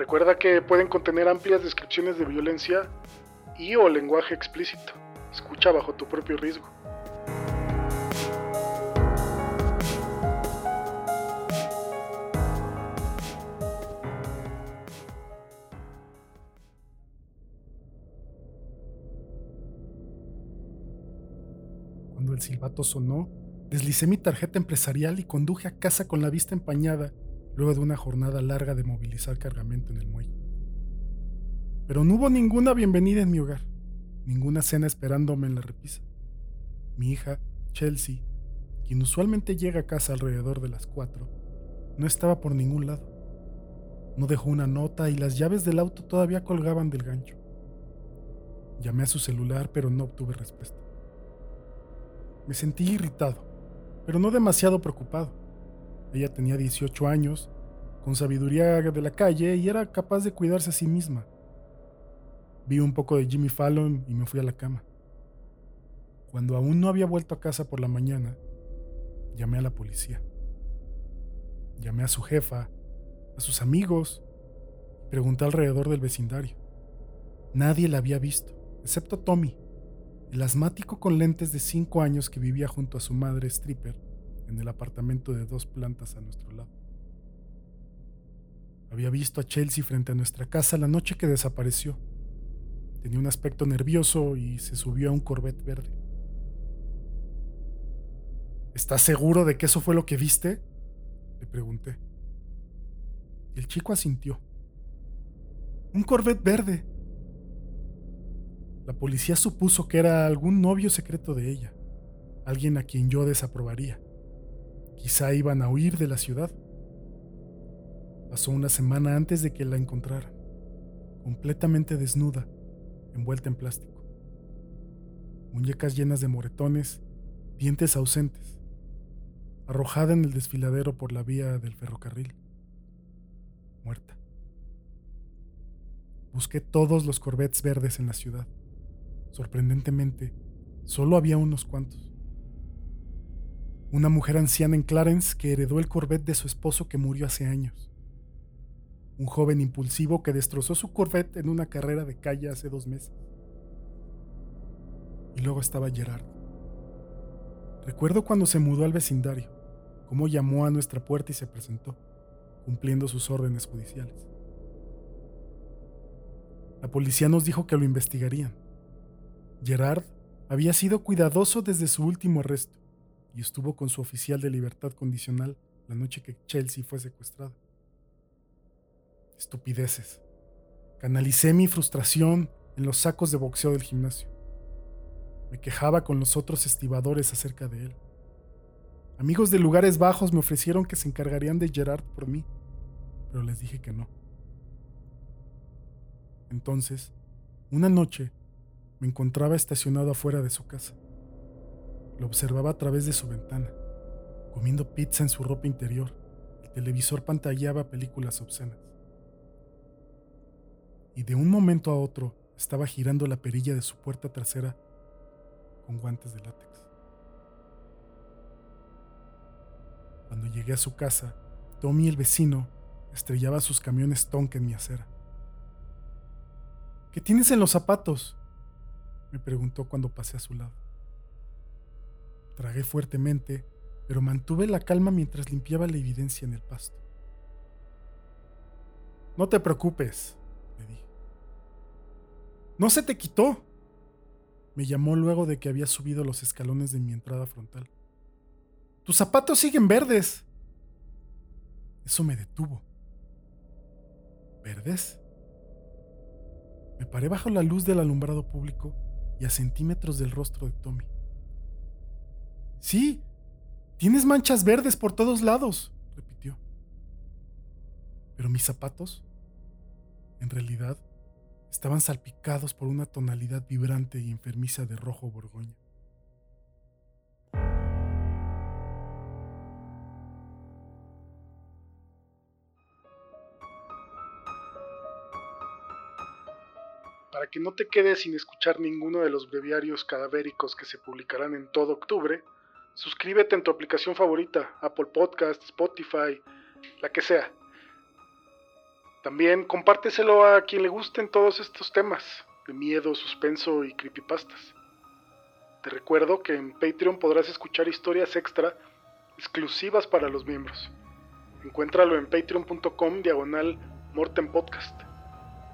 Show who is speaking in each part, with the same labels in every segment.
Speaker 1: Recuerda que pueden contener amplias descripciones de violencia y o lenguaje explícito. Escucha bajo tu propio riesgo.
Speaker 2: Cuando el silbato sonó, deslicé mi tarjeta empresarial y conduje a casa con la vista empañada luego de una jornada larga de movilizar cargamento en el muelle. Pero no hubo ninguna bienvenida en mi hogar, ninguna cena esperándome en la repisa. Mi hija, Chelsea, quien usualmente llega a casa alrededor de las 4, no estaba por ningún lado. No dejó una nota y las llaves del auto todavía colgaban del gancho. Llamé a su celular, pero no obtuve respuesta. Me sentí irritado, pero no demasiado preocupado. Ella tenía 18 años, con sabiduría de la calle y era capaz de cuidarse a sí misma. Vi un poco de Jimmy Fallon y me fui a la cama. Cuando aún no había vuelto a casa por la mañana, llamé a la policía. Llamé a su jefa, a sus amigos, pregunté alrededor del vecindario. Nadie la había visto, excepto Tommy, el asmático con lentes de 5 años que vivía junto a su madre stripper en el apartamento de dos plantas a nuestro lado. Había visto a Chelsea frente a nuestra casa la noche que desapareció. Tenía un aspecto nervioso y se subió a un Corvette verde. ¿Estás seguro de que eso fue lo que viste? Le pregunté. El chico asintió. Un Corvette verde. La policía supuso que era algún novio secreto de ella, alguien a quien yo desaprobaría. Quizá iban a huir de la ciudad. Pasó una semana antes de que la encontraran, completamente desnuda, envuelta en plástico. Muñecas llenas de moretones, dientes ausentes, arrojada en el desfiladero por la vía del ferrocarril. Muerta. Busqué todos los corvettes verdes en la ciudad. Sorprendentemente, solo había unos cuantos. Una mujer anciana en Clarence que heredó el Corvette de su esposo que murió hace años. Un joven impulsivo que destrozó su Corvette en una carrera de calle hace dos meses. Y luego estaba Gerard. Recuerdo cuando se mudó al vecindario, cómo llamó a nuestra puerta y se presentó, cumpliendo sus órdenes judiciales. La policía nos dijo que lo investigarían. Gerard había sido cuidadoso desde su último arresto y estuvo con su oficial de libertad condicional la noche que Chelsea fue secuestrada. Estupideces. Canalicé mi frustración en los sacos de boxeo del gimnasio. Me quejaba con los otros estibadores acerca de él. Amigos de lugares bajos me ofrecieron que se encargarían de Gerard por mí, pero les dije que no. Entonces, una noche, me encontraba estacionado afuera de su casa. Lo observaba a través de su ventana, comiendo pizza en su ropa interior. El televisor pantallaba películas obscenas. Y de un momento a otro estaba girando la perilla de su puerta trasera con guantes de látex. Cuando llegué a su casa, Tommy el vecino estrellaba sus camiones Tonka en mi acera. ¿Qué tienes en los zapatos? me preguntó cuando pasé a su lado. Tragué fuertemente, pero mantuve la calma mientras limpiaba la evidencia en el pasto. No te preocupes, le dije. No se te quitó. Me llamó luego de que había subido los escalones de mi entrada frontal. Tus zapatos siguen verdes. Eso me detuvo. ¿Verdes? Me paré bajo la luz del alumbrado público y a centímetros del rostro de Tommy. Sí, tienes manchas verdes por todos lados, repitió. Pero mis zapatos En realidad, estaban salpicados por una tonalidad vibrante y enfermiza de rojo borgoña.
Speaker 1: Para que no te quedes sin escuchar ninguno de los breviarios cadavéricos que se publicarán en todo octubre, suscríbete en tu aplicación favorita, Apple Podcast, Spotify, la que sea. También compárteselo a quien le gusten todos estos temas de miedo, suspenso y creepypastas. Te recuerdo que en Patreon podrás escuchar historias extra exclusivas para los miembros. Encuéntralo en patreon.com diagonal Morten Podcast.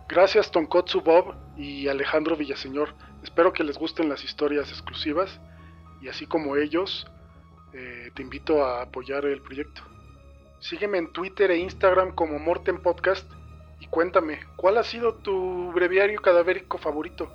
Speaker 1: Gracias Tonkotsu Bob y Alejandro Villaseñor. Espero que les gusten las historias exclusivas y así como ellos, eh, te invito a apoyar el proyecto. Sígueme en Twitter e Instagram como Morten Podcast y cuéntame, ¿cuál ha sido tu breviario cadavérico favorito?